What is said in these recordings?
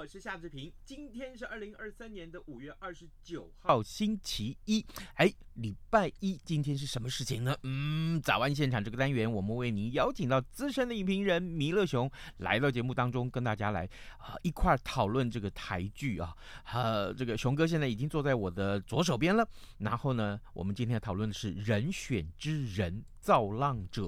我是夏志平。今天是二零二三年的五月二十九号，星期一。哎，礼拜一，今天是什么事情呢？嗯，早安现场这个单元，我们为您邀请到资深的影评人弥勒熊来到节目当中，跟大家来啊一块讨论这个台剧啊。呃，这个熊哥现在已经坐在我的左手边了。然后呢，我们今天要讨论的是《人选之人造浪者》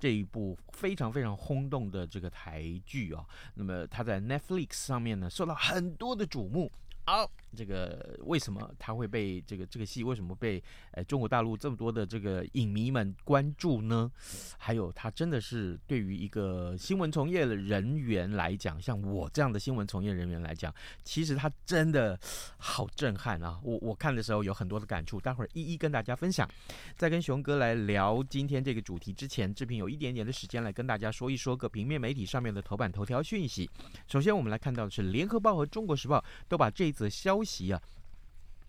这一部非常非常轰动的这个台剧啊。那么他在 Netflix 上面呢，受到很多的瞩目。好。这个为什么他会被这个这个戏为什么被呃中国大陆这么多的这个影迷们关注呢？还有他真的是对于一个新闻从业的人员来讲，像我这样的新闻从业人员来讲，其实他真的好震撼啊！我我看的时候有很多的感触，待会儿一一跟大家分享。在跟熊哥来聊今天这个主题之前，志平有一点点的时间来跟大家说一说个平面媒体上面的头版头条讯息。首先我们来看到的是《联合报》和《中国时报》都把这一这消息啊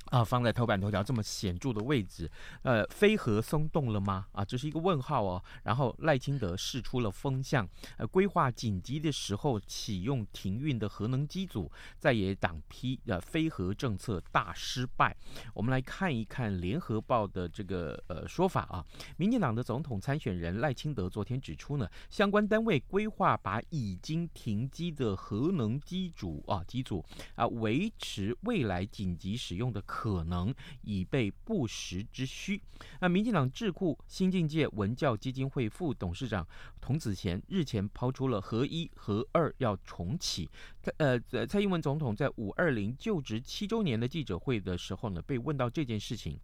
啊。放在头版头条这么显著的位置，呃，非核松动了吗？啊，这是一个问号哦。然后赖清德试出了风向，呃，规划紧急的时候启用停运的核能机组，在野党批呃非核政策大失败。我们来看一看联合报的这个呃说法啊，民进党的总统参选人赖清德昨天指出呢，相关单位规划把已经停机的核能机组啊机组啊维持未来紧急使用的可。可能以备不时之需。那民进党智库新境界文教基金会副董事长童子贤日前抛出了合一、合二要重启。呃，蔡英文总统在五二零就职七周年的记者会的时候呢，被问到这件事情。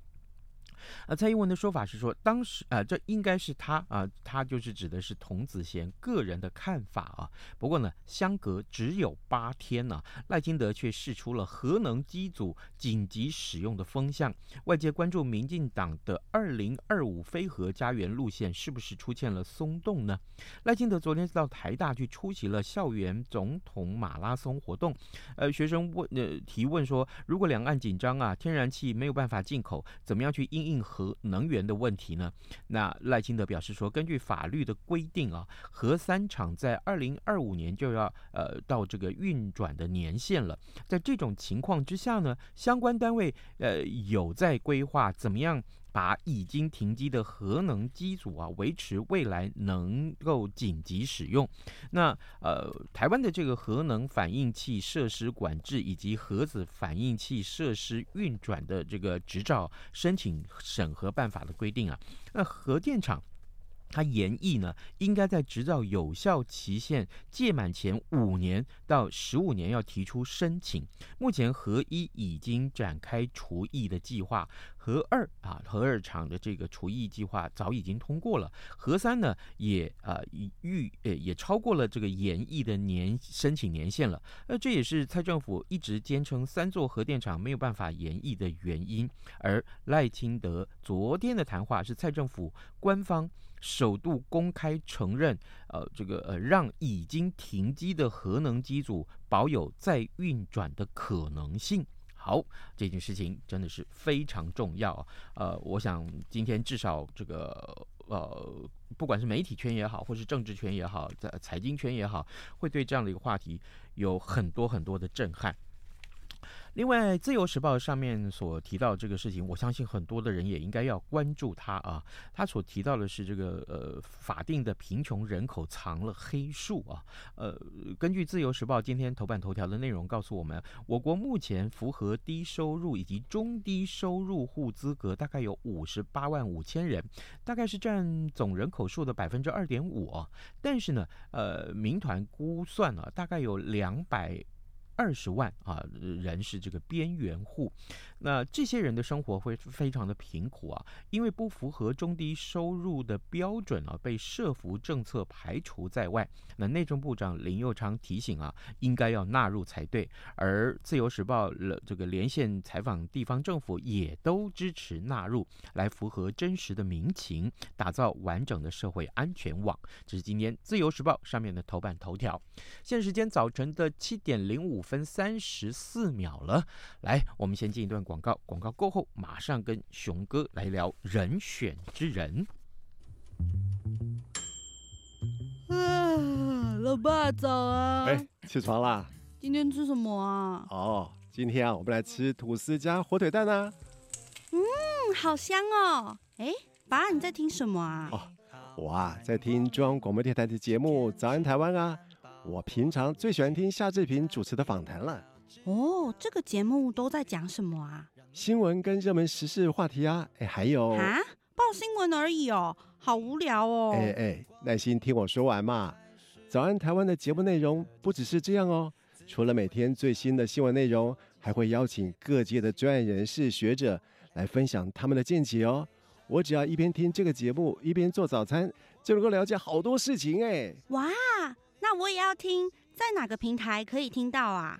呃，蔡英文的说法是说，当时啊、这应该是他啊、他就是指的是童子贤个人的看法啊。不过呢，相隔只有八天呢、赖清德却试出了核能机组紧急使用的风向，外界关注民进党的二零二五非核家园路线是不是出现了松动呢？赖清德昨天到台大去出席了校园总统马拉松活动，呃，学生问呃提问说，如果两岸紧张啊，天然气没有办法进口，怎么样去应应核能源的问题呢？那赖清德表示说，根据法律的规定啊，核三厂在二零二五年就要呃到这个运转的年限了。在这种情况之下呢，相关单位呃有在规划怎么样把已经停机的核能机组啊维持未来能够紧急使用。那呃，台湾的这个核能反应器设施管制以及核子反应器设施运转的这个执照申请审核办法的规定啊，那核电厂。他研议呢，应该在执照有效期限届满前五年到十五年要提出申请。目前核一已经展开除役的计划，核二啊，核二厂的这个除役计划早已经通过了。核三呢，也啊预呃也超过了这个研议的年申请年限了。那这也是蔡政府一直坚称三座核电厂没有办法研议的原因。而赖清德昨天的谈话是蔡政府官方。首度公开承认，呃，这个呃，让已经停机的核能机组保有再运转的可能性。好，这件事情真的是非常重要啊。呃，我想今天至少这个呃，不管是媒体圈也好，或是政治圈也好，在财经圈也好，会对这样的一个话题有很多很多的震撼。另外，《自由时报》上面所提到这个事情，我相信很多的人也应该要关注它啊。他所提到的是这个呃，法定的贫穷人口藏了黑数啊。呃，根据《自由时报》今天头版头条的内容告诉我们，我国目前符合低收入以及中低收入户资格大概有五十八万五千人，大概是占总人口数的百分之二点五啊。但是呢，呃，民团估算啊，大概有两百。二十万啊人是这个边缘户，那这些人的生活会非常的贫苦啊，因为不符合中低收入的标准啊，被社福政策排除在外。那内政部长林佑昌提醒啊，应该要纳入才对。而自由时报了这个连线采访地方政府，也都支持纳入，来符合真实的民情，打造完整的社会安全网。这是今天自由时报上面的头版头条。现时间早晨的七点零五分三十四秒了，来，我们先进一段广告，广告过后马上跟熊哥来聊人选之人。啊，老爸早啊！哎，起床啦！今天吃什么啊？哦，今天啊，我们来吃吐司加火腿蛋啊。嗯，好香哦！哎，爸，你在听什么啊？哦，我啊，在听中央广播电台的节目《早安台湾》啊。我平常最喜欢听夏志平主持的访谈了。哦，这个节目都在讲什么啊？新闻跟热门时事话题啊。哎，还有啊，报新闻而已哦，好无聊哦。哎哎，耐心听我说完嘛。早安台湾的节目内容不只是这样哦，除了每天最新的新闻内容，还会邀请各界的专业人士、学者来分享他们的见解哦。我只要一边听这个节目，一边做早餐，就能够了解好多事情哎。哇！那我也要听，在哪个平台可以听到啊？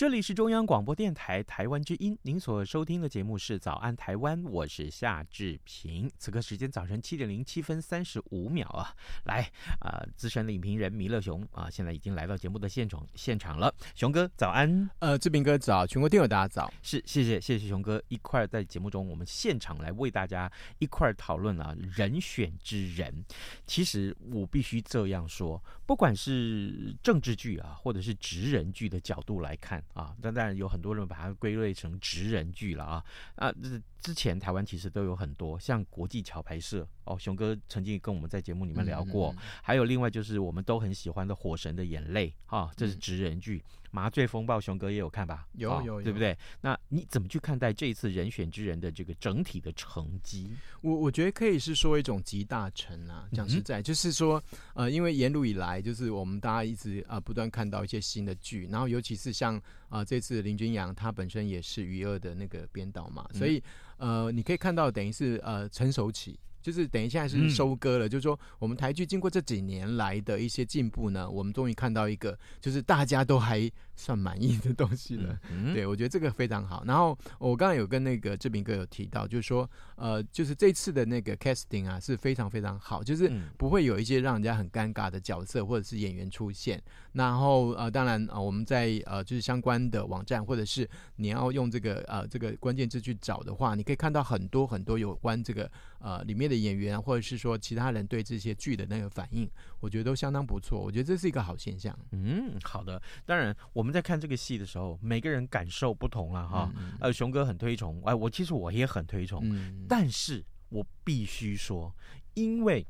这里是中央广播电台台湾之音，您所收听的节目是《早安台湾》，我是夏志平。此刻时间早晨七点零七分三十五秒啊，来啊、呃，资深的影评人弥勒熊啊，现在已经来到节目的现场现场了。熊哥早安，呃，志平哥早，全国电友大家早，是谢谢谢谢熊哥一块在节目中，我们现场来为大家一块讨论啊人选之人。其实我必须这样说，不管是政治剧啊，或者是职人剧的角度来看。啊，但当然有很多人把它归类成职人剧了啊啊！这之前台湾其实都有很多，像国际桥牌社哦，熊哥曾经跟我们在节目里面聊过，嗯嗯嗯，还有另外就是我们都很喜欢的《火神的眼泪》啊，这是职人剧。嗯麻醉风暴，熊哥也有看吧？有有，有，对不对？那你怎么去看待这一次人选之人的这个整体的成绩？我我觉得可以是说一种集大成啊。讲实在，嗯、就是说，呃，因为沿路以来，就是我们大家一直啊、呃、不断看到一些新的剧，然后尤其是像啊、呃、这次林君阳，他本身也是余二的那个编导嘛，所以呃你可以看到，等于是呃成熟期。就是等于现在是收割了，嗯、就是说我们台剧经过这几年来的一些进步呢，我们终于看到一个就是大家都还算满意的东西了。嗯、对，我觉得这个非常好。然后我刚刚有跟那个志明哥有提到，就是说呃，就是这次的那个 casting 啊是非常非常好，就是不会有一些让人家很尴尬的角色或者是演员出现。然后呃，当然呃，我们在呃就是相关的网站或者是你要用这个呃这个关键字去找的话，你可以看到很多很多有关这个呃里面的演员或者是说其他人对这些剧的那个反应，我觉得都相当不错。我觉得这是一个好现象。嗯，好的。当然我们在看这个戏的时候，每个人感受不同了哈。呃，熊哥很推崇，哎、呃，我其实我也很推崇，嗯、但是我必须说，因为。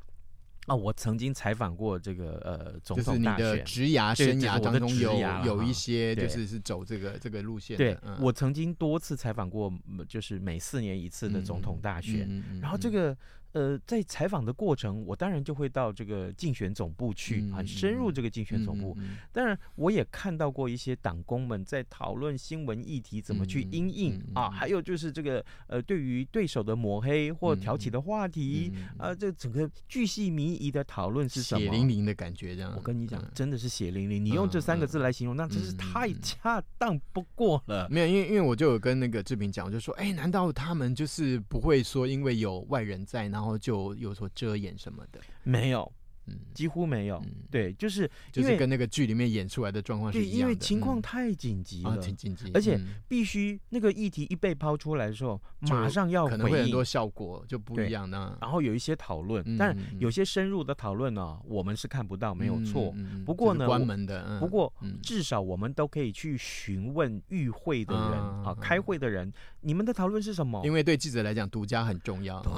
啊，我曾经采访过这个呃总统大选，就是你的职涯生涯当中有有一些就是是走这个这个路线。对，我曾经多次采访过，就是每四年一次的总统大选，然后这个。呃，在采访的过程，我当然就会到这个竞选总部去，很深入这个竞选总部。当然，我也看到过一些党工们在讨论新闻议题怎么去应应啊，还有就是这个呃，对于对手的抹黑或挑起的话题啊，这整个巨细靡遗的讨论是什么？血淋淋的感觉，这样。我跟你讲，真的是血淋淋。你用这三个字来形容，那真是太恰当不过了。没有，因为因为我就有跟那个志平讲，我就说，哎，难道他们就是不会说，因为有外人在呢？然后就有所遮掩什么的，没有，嗯，几乎没有。嗯对，就是就是跟那个剧里面演出来的状况是一样的。因为情况太紧急了，挺紧急，而且必须那个议题一被抛出来的时候，马上要，可能会很多效果就不一样呢。然后有一些讨论，但有些深入的讨论呢，我们是看不到，没有错。不过呢，关门的，不过至少我们都可以去询问与会的人啊，开会的人，你们的讨论是什么？因为对记者来讲，独家很重要。对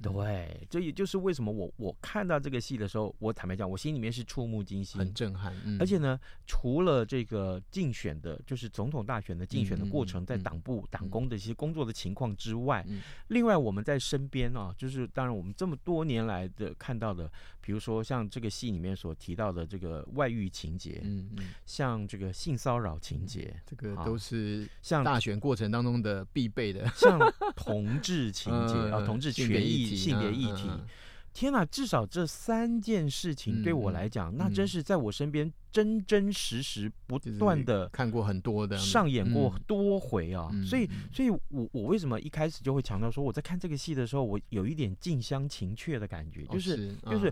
对，这也就是为什么我我看到这个戏的时候，我坦白讲，我心里面是触目惊心，很震撼。而且呢，除了这个竞选的，就是总统大选的竞选的过程，在党部党工的一些工作的情况之外，另外我们在身边啊，就是当然我们这么多年来的看到的，比如说像这个戏里面所提到的这个外遇情节，嗯嗯，像这个性骚扰情节，这个都是像大选过程当中的必备的，像同志情节啊，同志权益、性别议题。天哪，至少这三件事情对我来讲，那真是在我身边真真实实不断的看过很多的上演过多回啊。所以，所以我我为什么一开始就会强调说，我在看这个戏的时候，我有一点近乡情怯的感觉，就是就是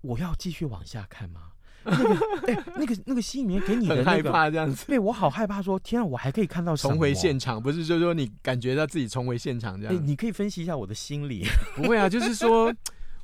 我要继续往下看吗？那个 哎，那个那个戏里面给你的害怕这样子，对我好害怕，说天啊，我还可以看到重回现场，不是就是说你感觉到自己重回现场这样？你可以分析一下我的心理，不会啊，就是说。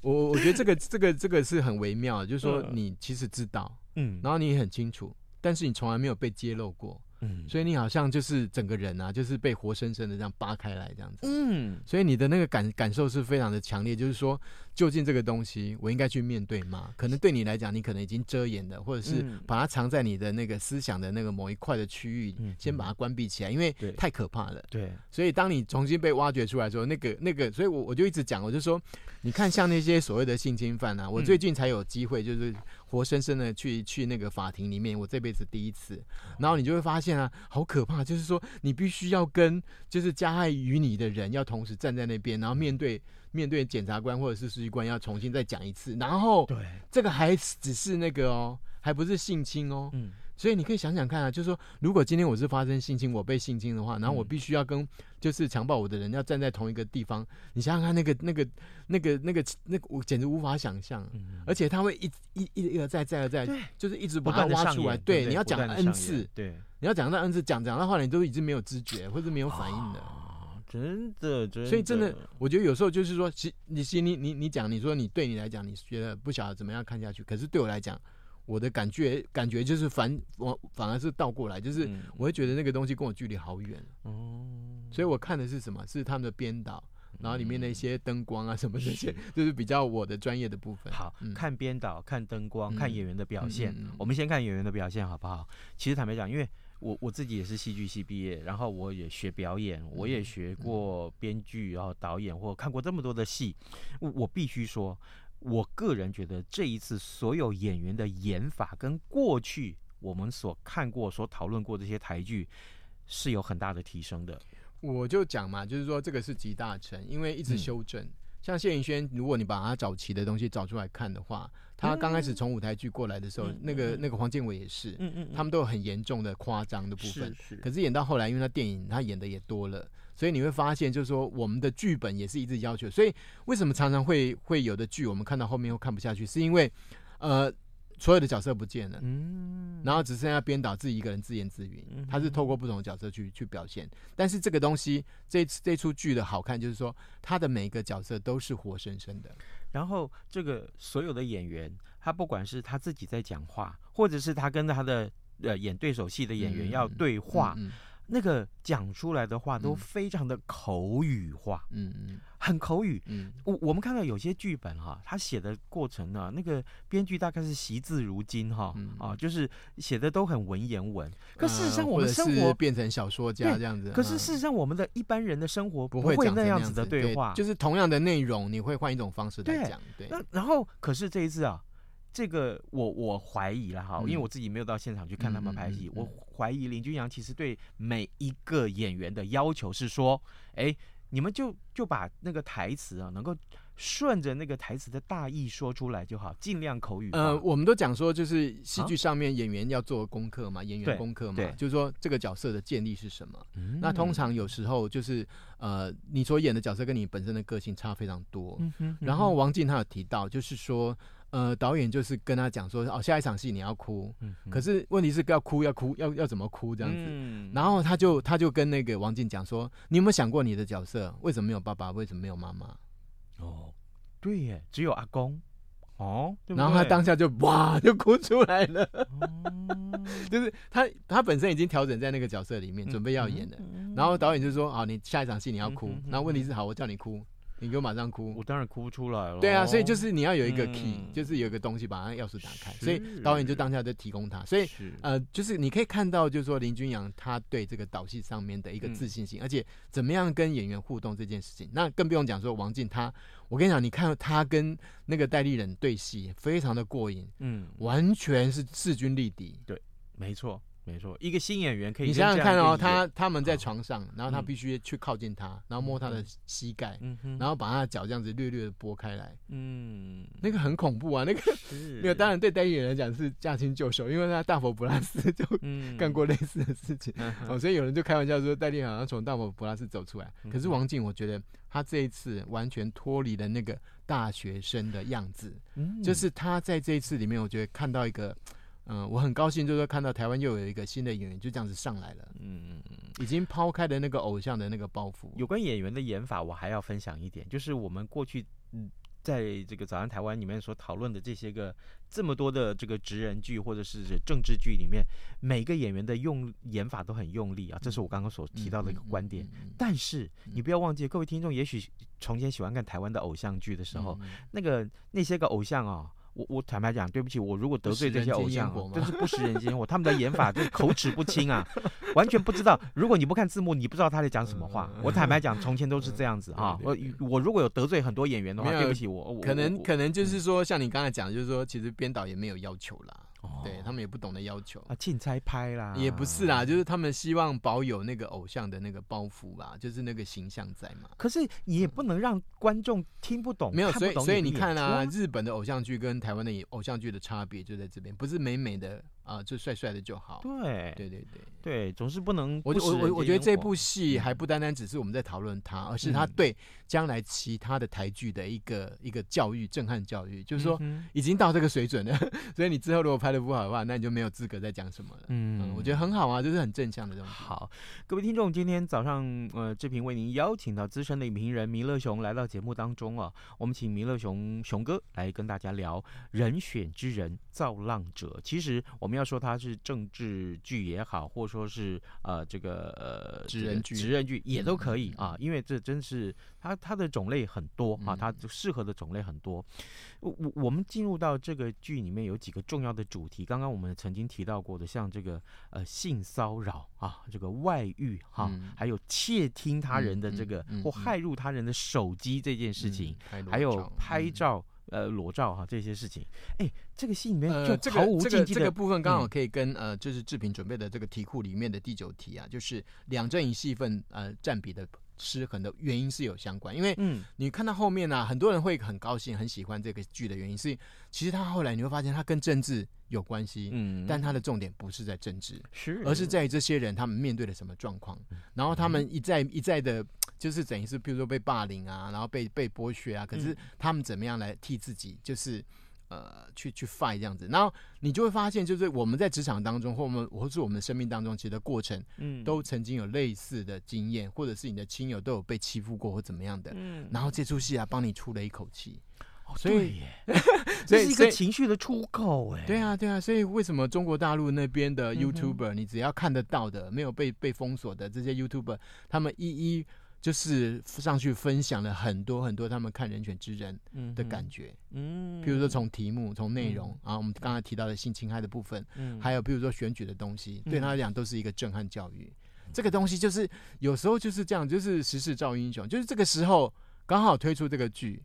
我我觉得这个这个这个是很微妙的，就是说你其实知道，嗯，然后你也很清楚，但是你从来没有被揭露过。嗯，所以你好像就是整个人啊，就是被活生生的这样扒开来这样子。嗯，所以你的那个感感受是非常的强烈，就是说，究竟这个东西我应该去面对吗？可能对你来讲，你可能已经遮掩了，或者是把它藏在你的那个思想的那个某一块的区域，先把它关闭起来，因为太可怕了。对，所以当你重新被挖掘出来的时候，那个那个，所以我我就一直讲，我就说，你看像那些所谓的性侵犯啊，我最近才有机会就是。活生生的去去那个法庭里面，我这辈子第一次，然后你就会发现啊，好可怕，就是说你必须要跟就是加害于你的人要同时站在那边，然后面对面对检察官或者是书记官要重新再讲一次，然后对。这个还只是那个哦，还不是性侵哦，嗯。所以你可以想想看啊，就是说，如果今天我是发生性侵，我被性侵的话，然后我必须要跟就是强暴我的人要站在同一个地方，你想想看，那个那个那个那个那个，我简直无法想象。而且他会一一一而再再而再，就是一直把它挖出来。对，你要讲 N 次，对，你要讲到 N 次，讲讲到后来你都已经没有知觉或者没有反应的。真的，真的。所以真的，我觉得有时候就是说，其你心里你你讲，你说你对你来讲，你觉得不晓得怎么样看下去，可是对我来讲。我的感觉感觉就是反我反而是倒过来，就是我会觉得那个东西跟我距离好远哦，所以我看的是什么？是他们的编导，然后里面的一些灯光啊什么这些，就是比较我的专业的部分。好，看编导，看灯光，看演员的表现。我们先看演员的表现好不好？其实坦白讲，因为我我自己也是戏剧系毕业，然后我也学表演，我也学过编剧，然后导演，或看过这么多的戏，我我必须说。我个人觉得这一次所有演员的演法跟过去我们所看过、所讨论过这些台剧是有很大的提升的。我就讲嘛，就是说这个是集大成，因为一直修正。嗯、像谢云轩，如果你把他早期的东西找出来看的话，他刚开始从舞台剧过来的时候，嗯、那个那个黄建伟也是，嗯嗯，他们都有很严重的夸张的部分。是是。可是演到后来，因为他电影他演的也多了。所以你会发现，就是说我们的剧本也是一直要求。所以为什么常常会会有的剧我们看到后面又看不下去，是因为呃所有的角色不见了，嗯，然后只剩下编导自己一个人自言自语，他是透过不同的角色去去表现。但是这个东西这这出剧的好看，就是说他的每一个角色都是活生生的。然后这个所有的演员，他不管是他自己在讲话，或者是他跟他的呃演对手戏的演员要对话。嗯嗯嗯那个讲出来的话都非常的口语化，嗯嗯，很口语，嗯，我我们看到有些剧本哈，他写的过程呢，那个编剧大概是惜字如金哈，啊，就是写的都很文言文。可事实上，我们生活变成小说家这样子。可是事实上，我们的一般人的生活不会那样子的对话，就是同样的内容，你会换一种方式来讲。对，那然后，可是这一次啊。这个我我怀疑了哈，因为我自己没有到现场去看他们拍戏，我怀疑林君阳其实对每一个演员的要求是说，哎，你们就就把那个台词啊，能够顺着那个台词的大意说出来就好，尽量口语。呃，我们都讲说，就是戏剧上面演员要做功课嘛，演员功课嘛，就是说这个角色的建立是什么？那通常有时候就是呃，你所演的角色跟你本身的个性差非常多。然后王静他有提到，就是说。呃，导演就是跟他讲说，哦，下一场戏你要哭，嗯可是问题是要哭要哭要要怎么哭这样子？嗯然后他就他就跟那个王静讲说，你有没有想过你的角色为什么没有爸爸，为什么没有妈妈？哦，对耶，只有阿公哦，然后他当下就哇就哭出来了，哦 就是他他本身已经调整在那个角色里面，准备要演的。然后导演就说，好，你下一场戏你要哭嗯嗯。嗯然后问题是，好，我叫你哭，你给我马上哭我。当然哭不出来了。对啊，所以就是你要有一个 key，、嗯就是有一个东西把那钥匙打开，所以导演就当下就提供他，所以是。呃，就是你可以看到，就是说林君阳他对这个导戏上面的一个自信心，而且怎么样跟演员互动这件事情，那更不用讲说王静他，我跟你讲，你看他跟那个戴立人对戏，非常的过瘾，嗯，完全是势均力敌。对没错没错，一个新演员可以你想想看哦，他他们在床上，然后他嗯必须去靠近他，然后摸他的膝盖，嗯，然后把他的脚这样子略略的拨开来，嗯，那个很恐怖啊，那个是。那个当然对戴立忍来讲是驾轻就熟，因为他大佛普拉斯就嗯。干过类似的事情。哦，所以有人就开玩笑说戴笠好像从大佛普拉斯走出来，嗯可是王静，我觉得他这一次完全脱离了那个大学生的样子，嗯。就是他在这一次里面，我觉得看到一个，嗯、我很高兴，就是说看到台湾又有一个新的演员就这样子上来了，嗯嗯嗯。已经抛开了那个偶像的那个包袱。有关演员的演法，我还要分享一点，就是我们过去嗯，在这个早安台湾里面所讨论的这些个这么多的这个职人剧或者是政治剧里面，每个演员的用演法都很用力啊，这是我刚刚所提到的一个观点。嗯嗯嗯但是你不要忘记，各位听众，也许从前喜欢看台湾的偶像剧的时候，嗯那个那些个偶像啊。我我坦白讲，对不起，我如果得罪这些偶像真是不食人间烟火。他们的演法就是口齿不清啊，完全不知道。如果你不看字幕，你不知道他在讲什么话。嗯我坦白讲，从前都是这样子啊。我我如果有得罪很多演员的话，对不起，我我可能可能就是说，像你刚才讲的，就是说，其实编导也没有要求啦，哦对他们也不懂得要求。啊，竞猜拍啦，也不是啦，就是他们希望保有那个偶像的那个包袱吧，就是那个形象在嘛。可是也不能让观众听不懂，没有，所以所以你看啊，日本的偶像剧跟台湾的偶像剧的差别就在这边，不是美美的啊、就帅帅的就好。对对对对，对，总是不能我我我我觉得这部戏还不单单只是我们在讨论它，而是它嗯对将来其他的台剧的一个一个教育、震撼教育，就是说已经到这个水准了，所以你之后如果拍的不好的话，那你就没有资格再讲什么了。嗯嗯，我觉得很好啊，就是很正向的东西。好，各位听众，今天早上呃，志平为您邀请到资深的影评人弥勒熊来到节目当中啊，我们请弥勒熊熊哥来跟大家聊《人选之人造浪者》。其实我们要说它是政治剧也好，或者说是呃这个呃职人剧职人剧也都可以啊，因为这真是它它的种类很多啊，嗯它适合的种类很多。我我我们进入到这个剧里面有几个重要的主题，刚刚我们曾经提到过的，像这个呃性骚扰啊，这个外遇哈、嗯。还有窃听他人的这个、或害入他人的手机这件事情，嗯还有拍嗯。照、呃裸照哈、这些事情，哎，这个戏里面就毫无禁忌的、这个部分刚好嗯。可以跟、呃，就是志平准备的这个题库里面的第九题啊，就是两阵营戏份呃占比的失衡的原因是有相关，因为嗯。你看到后面呢、啊，很多人会很高兴、很喜欢这个剧的原因是，其实他后来你会发现他跟政治有关系，嗯，但他的重点不是在政治，是而是在于这些人他们面对了什么状况，然后他们一再一再的，就是等于是比如说被霸凌啊，然后被被剥削啊，可是他们怎么样来替自己，就是呃去去 fight 这样子，然后你就会发现，就是我们在职场当中，或我们或是我们的生命当中，其实的过程嗯。都曾经有类似的经验，或者是你的亲友都有被欺负过或怎么样的，嗯。然后这出戏啊帮你出了一口气，哦。所以这是一个情绪的出口哎，对啊，对啊，所以为什么中国大陆那边的 YouTuber，、你只要看得到的，没有被被封锁的这些 YouTuber，他们一一就是上去分享了很多很多他们看《人选之人》的感觉，嗯，比如说从题目、从内容，啊，我们刚才提到的性侵害的部分，嗯。还有比如说选举的东西，对嗯。他来讲都是一个震撼教育。这个东西就是有时候就是这样，就是时势造英雄，就是这个时候刚好推出这个剧，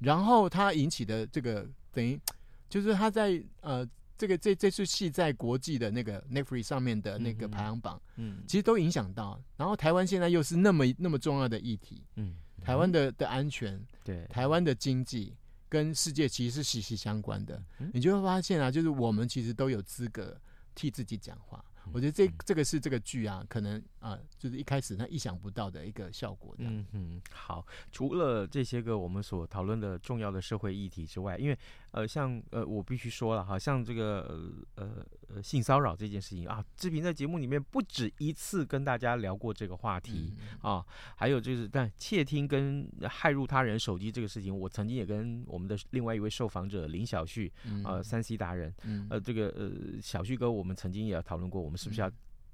然后它引起的这个等于就是他在呃这个这这出戏在国际的那个 Netflix 上面的那个排行榜，嗯。其实都影响到。然后台湾现在又是那么那么重要的议题，嗯。台湾的的安全，对。台湾的经济跟世界其实是息息相关的。嗯。你就会发现啊，就是我们其实都有资格替自己讲话。我觉得这这个是这个剧啊，可能啊、呃，就是一开始他意想不到的一个效果。嗯嗯，好，除了这些个我们所讨论的重要的社会议题之外，因为呃，像呃，我必须说了，哈像这个呃呃性骚扰这件事情啊，志平在节目里面不止一次跟大家聊过这个话题、嗯、啊，还有就是但窃听跟害入他人手机这个事情，我曾经也跟我们的另外一位受访者林小旭，呃，三 C 达人，呃，这个呃小旭哥，我们曾经也讨论过，我们是不是要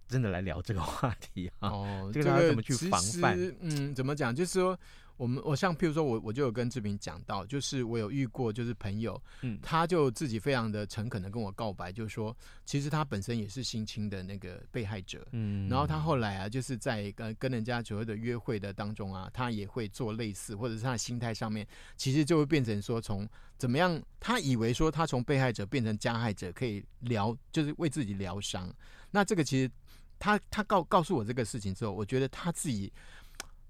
真的来聊这个话题啊？哦，这个大家怎么去防范？嗯，怎么讲？就是说。我们我像譬如说我我就有跟志平讲到，就是我有遇过，就是朋友，嗯，他就自己非常的诚恳的跟我告白，就是说其实他本身也是性侵的那个被害者，嗯，然后他后来啊，就是在跟跟人家所谓的约会的当中啊，他也会做类似，或者是他的心态上面，其实就会变成说从怎么样，他以为说他从被害者变成加害者可以疗，就是为自己疗伤。那这个其实他他告告诉我这个事情之后，我觉得他自己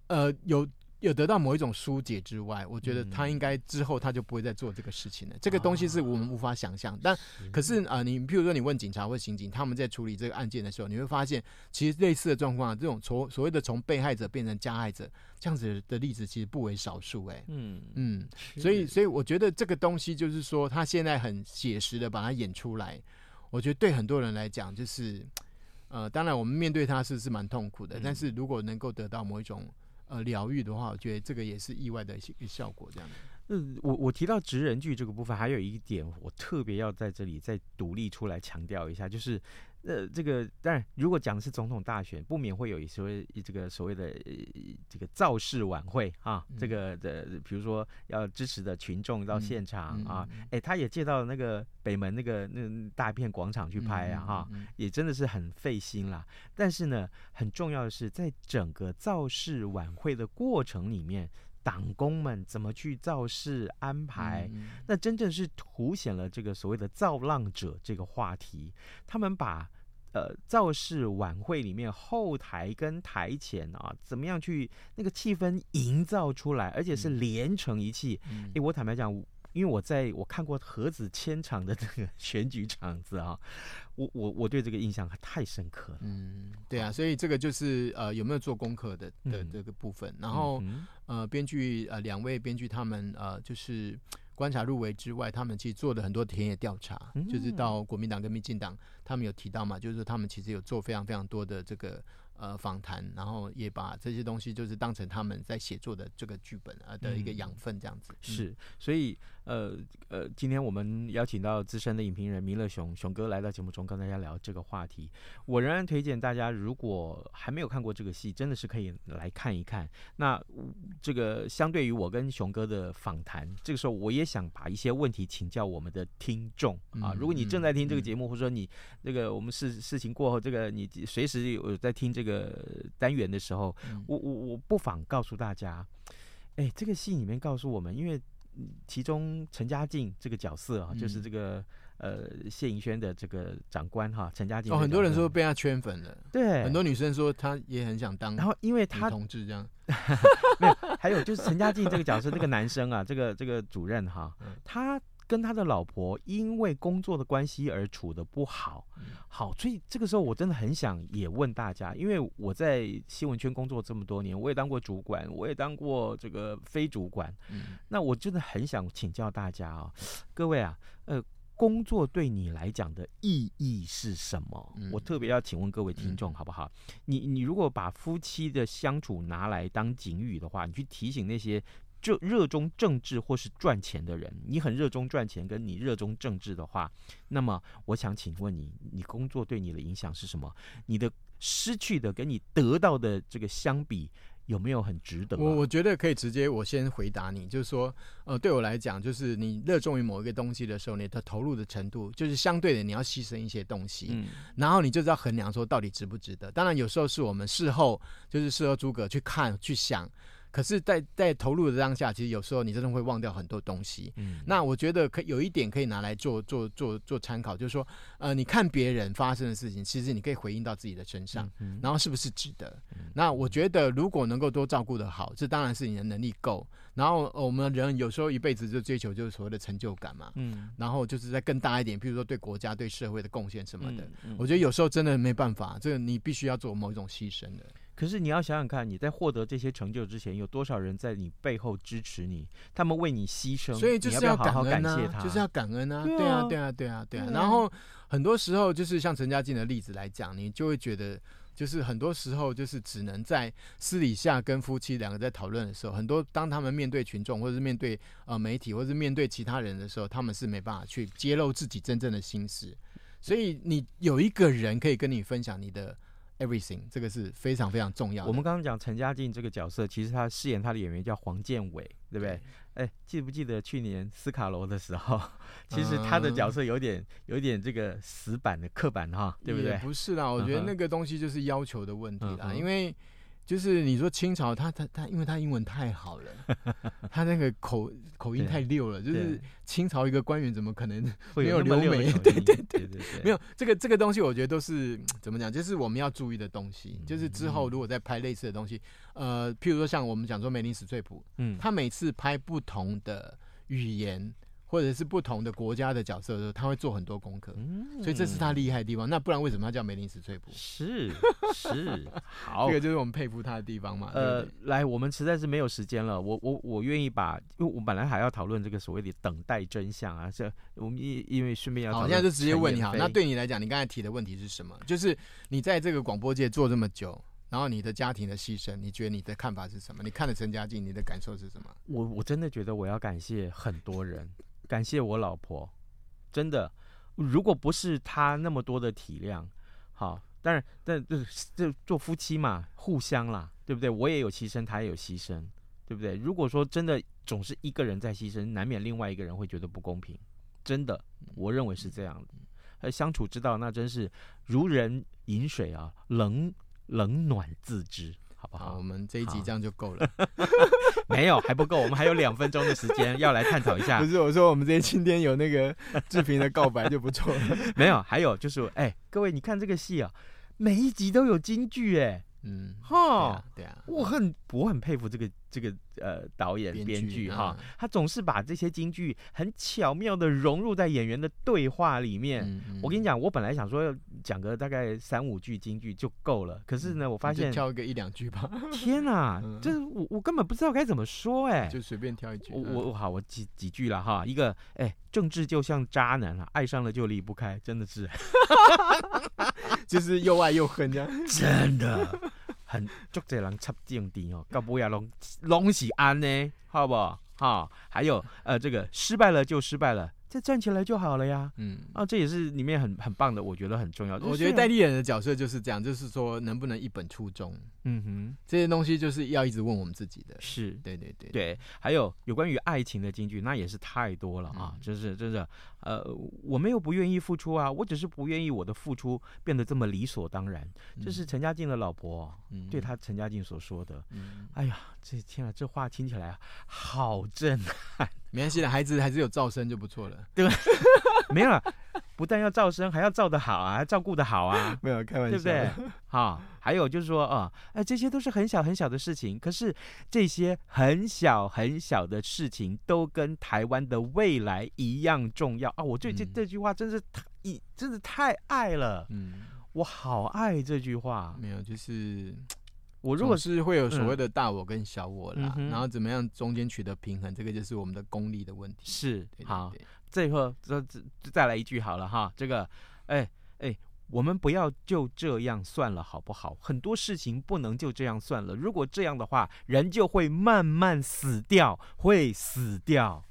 呃有。有得到某一种疏解之外，我觉得他应该之后他就不会再做这个事情了。嗯、这个东西是我们无法想象。啊、但可是啊、呃，你譬如说你问警察或刑警，他们在处理这个案件的时候，你会发现，其实类似的状况，这种从所谓的从被害者变成加害者这样子的例子，其实不为少数。哎，嗯嗯，所以所以我觉得这个东西就是说，他现在很写实的把它演出来，我觉得对很多人来讲，就是呃，当然我们面对他是是蛮痛苦的，嗯、但是如果能够得到某一种。呃，疗愈的话，我觉得这个也是意外的一个效果，这样的。嗯，我我提到职人剧这个部分，还有一点我特别要在这里再独立出来强调一下，就是。呃，这个当然，如果讲的是总统大选，不免会有一些这个所谓的、呃、这个造势晚会啊，嗯、这个的，比如说要支持的群众到现场、嗯、啊，哎、嗯，他也借到那个北门那个那大片广场去拍啊，哈、也真的是很费心啦。但是呢，很重要的是，在整个造势晚会的过程里面，党工们怎么去造势安排，嗯、那真正是凸显了这个所谓的造浪者这个话题，他们把。呃，造势晚会里面后台跟台前啊，怎么样去那个气氛营造出来，而且是连成一气。哎、嗯欸，我坦白讲，因为我在我看过何止千场的这个 选举场子啊，我我我对这个印象太深刻了。嗯，对啊，所以这个就是呃有没有做功课的的这个部分。嗯、然后、嗯、呃，编剧呃两位编剧他们呃就是。观察入围之外，他们其实做的很多田野调查，嗯、就是到国民党跟民进党，他们有提到嘛，就是他们其实有做非常非常多的这个。呃，访谈，然后也把这些东西就是当成他们在写作的这个剧本啊的一个养分，这样子。嗯、是，所以呃呃，今天我们邀请到资深的影评人弥勒熊熊哥来到节目中，跟大家聊这个话题。我仍然推荐大家，如果还没有看过这个戏，真的是可以来看一看。那这个相对于我跟熊哥的访谈，这个时候我也想把一些问题请教我们的听众啊。如果你正在听这个节目，嗯、或者说你这个我们事事情过后，这个你随时有在听这个。这个单元的时候，我我我不妨告诉大家，哎，这个戏里面告诉我们，因为其中陈家靖这个角色啊，嗯、就是这个呃谢盈萱的这个长官哈，陈家靖哦，很多人说被他圈粉了，对，很多女生说她也很想当，然后因为他同志这样，没有，还有就是陈家靖这个角色，这个男生啊，这个这个主任哈，他。跟他的老婆因为工作的关系而处的不好，好，所以这个时候我真的很想也问大家，因为我在新闻圈工作这么多年，我也当过主管，我也当过这个非主管，那我真的很想请教大家啊，各位啊，呃，工作对你来讲的意义是什么？我特别要请问各位听众好不好？你你如果把夫妻的相处拿来当警语的话，你去提醒那些。就热衷政治或是赚钱的人，你很热衷赚钱，跟你热衷政治的话，那么我想请问你，你工作对你的影响是什么？你的失去的跟你得到的这个相比，有没有很值得？我我觉得可以直接我先回答你，就是说，呃，对我来讲，就是你热衷于某一个东西的时候，你的投入的程度，就是相对的你要牺牲一些东西，嗯，然后你就知道衡量说到底值不值得。当然有时候是我们事后就是事后诸葛去看去想。可是在，在在投入的当下，其实有时候你真的会忘掉很多东西。嗯，那我觉得可有一点可以拿来做做做做参考，就是说，呃，你看别人发生的事情，其实你可以回应到自己的身上，嗯、然后是不是值得？嗯、那我觉得，如果能够多照顾得好，这当然是你的能力够。然后我们人有时候一辈子就追求就是所谓的成就感嘛，嗯，然后就是再更大一点，比如说对国家、对社会的贡献什么的。我觉得有时候真的没办法，这个你必须要做某一种牺牲的。可是你要想想看，你在获得这些成就之前，有多少人在你背后支持你？他们为你牺牲，所以就是要感恩啊，好好感谢他，就是要感恩啊，对啊，对啊，对啊，对啊。然后很多时候就是像陈家静的例子来讲，你就会觉得，就是很多时候就是只能在私底下跟夫妻两个在讨论的时候，很多当他们面对群众，或者是面对呃媒体，或者是面对其他人的时候，他们是没办法去揭露自己真正的心事。所以你有一个人可以跟你分享你的。Everything，这个是非常非常重要的。我们刚刚讲陈嘉静这个角色，其实他饰演他的演员叫黄建伟，对不对？哎，记不记得去年斯卡罗的时候，其实他的角色有点有点这个死板的刻板哈，对不对？不是啦，我觉得那个东西就是要求的问题啦，因为。就是你说清朝他，他他他，因为他英文太好了，他那个口口音太溜了。就是清朝一个官员怎么可能没有留美？对对对对对，没有这个这个东西，我觉得都是 怎么讲？就是我们要注意的东西。就是之后如果再拍类似的东西，呃，譬如说像我们讲说梅林史翠普，嗯，他每次拍不同的语言。或者是不同的国家的角色的时候，他会做很多功课，嗯、所以这是他厉害的地方。那不然为什么他叫梅林史翠普？是是，好，这个就是我们佩服他的地方嘛。呃，对对来，我们实在是没有时间了。我我我愿意把，因为我本来还要讨论这个所谓的等待真相啊。这我们因因为顺便要，好，现在就直接问你好。那对你来讲，你刚才提的问题是什么？就是你在这个广播界做这么久，然后你的家庭的牺牲，你觉得你的看法是什么？你看了陈家静，你的感受是什么？我我真的觉得我要感谢很多人。感谢我老婆，真的，如果不是她那么多的体谅，好，当然，但这这做夫妻嘛，互相啦，对不对？我也有牺牲，她也有牺牲，对不对？如果说真的总是一个人在牺牲，难免另外一个人会觉得不公平，真的，我认为是这样的。相处之道，那真是如人饮水啊，冷冷暖自知。好不好？好，我们这一集这样就够了。没有，还不够，我们还有两分钟的时间要来探讨一下。不是，我说我们这今天有那个志平的告白就不错了。没有，还有就是，哎、欸，各位，你看这个戏啊，每一集都有金句，哎。嗯，哈，对啊，我很我很佩服这个这个呃导演编剧哈，他总是把这些京剧很巧妙的融入在演员的对话里面。我跟你讲，我本来想说要讲个大概三五句京剧就够了，可是呢，我发现挑一个一两句吧。天哪，这我我根本不知道该怎么说哎，就随便挑一句。我我好，我几几句了哈，一个哎，政治就像渣男啊，爱上了就离不开，真的是，就是又爱又恨这样，真的。很足济人插政治哦，搞不要拢拢是安呢，好不好？哈，还有呃，这个失败了就失败了。再站起来就好了呀，嗯啊，这也是里面很很棒的，我觉得很重要。我觉得代理人的角色就是这样，就是说能不能一本初衷，嗯哼，这些东西就是要一直问我们自己的。是，对对对对。还有有关于爱情的金句，那也是太多了啊，就是真是，呃，我没有不愿意付出啊，我只是不愿意我的付出变得这么理所当然。这是陈嘉静的老婆对他陈嘉静所说的。哎呀，这天啊，这话听起来好震撼。没关系的，孩子还是有噪声就不错了，对吧？没有了，不但要噪声，还要照得好啊，还照顾得好啊，没有开玩笑，对不对？好，还有就是说啊，哎、呃，这些都是很小很小的事情，可是这些很小很小的事情都跟台湾的未来一样重要啊！我对这这句话真是太，真的太爱了，嗯，我好爱这句话，没有，就是。我如果是会有所谓的大我跟小我啦，嗯、然后怎么样中间取得平衡，这个就是我们的功力的问题。是，好，最后再再来一句好了哈，这个，哎哎，我们不要就这样算了，好不好？很多事情不能就这样算了，如果这样的话，人就会慢慢死掉，会死掉。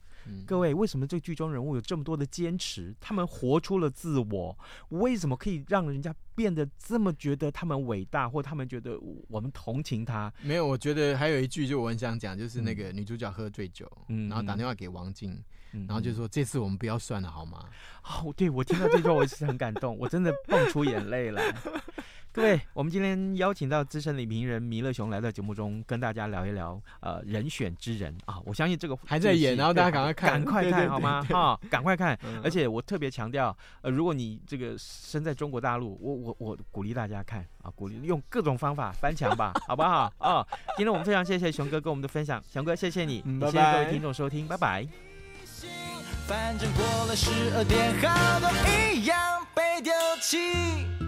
各位，为什么这剧中人物有这么多的坚持？他们活出了自我，为什么可以让人家变得这么觉得他们伟大，或他们觉得我们同情他？没有，我觉得还有一句，就我很想讲，就是那个女主角喝醉酒，嗯，然后打电话给王静，嗯，然后就说，这次我们不要算了，好吗？哦，对，我听到这句话，我也是很感动，我真的蹦出眼泪来。各位，我们今天邀请到资深影评人弥勒熊来到节目中，跟大家聊一聊呃人选之人啊。我相信这个还在演，然后大家赶快看，赶快看好吗？啊，赶快看！嗯、而且我特别强调，呃，如果你这个身在中国大陆，我我我鼓励大家看啊，鼓励用各种方法翻墙吧，好不好？啊，今天我们非常谢谢熊哥跟我们的分享，熊哥谢谢你，嗯、谢谢各位听众收听，拜拜。反正过了十二点，好多一样被丢弃。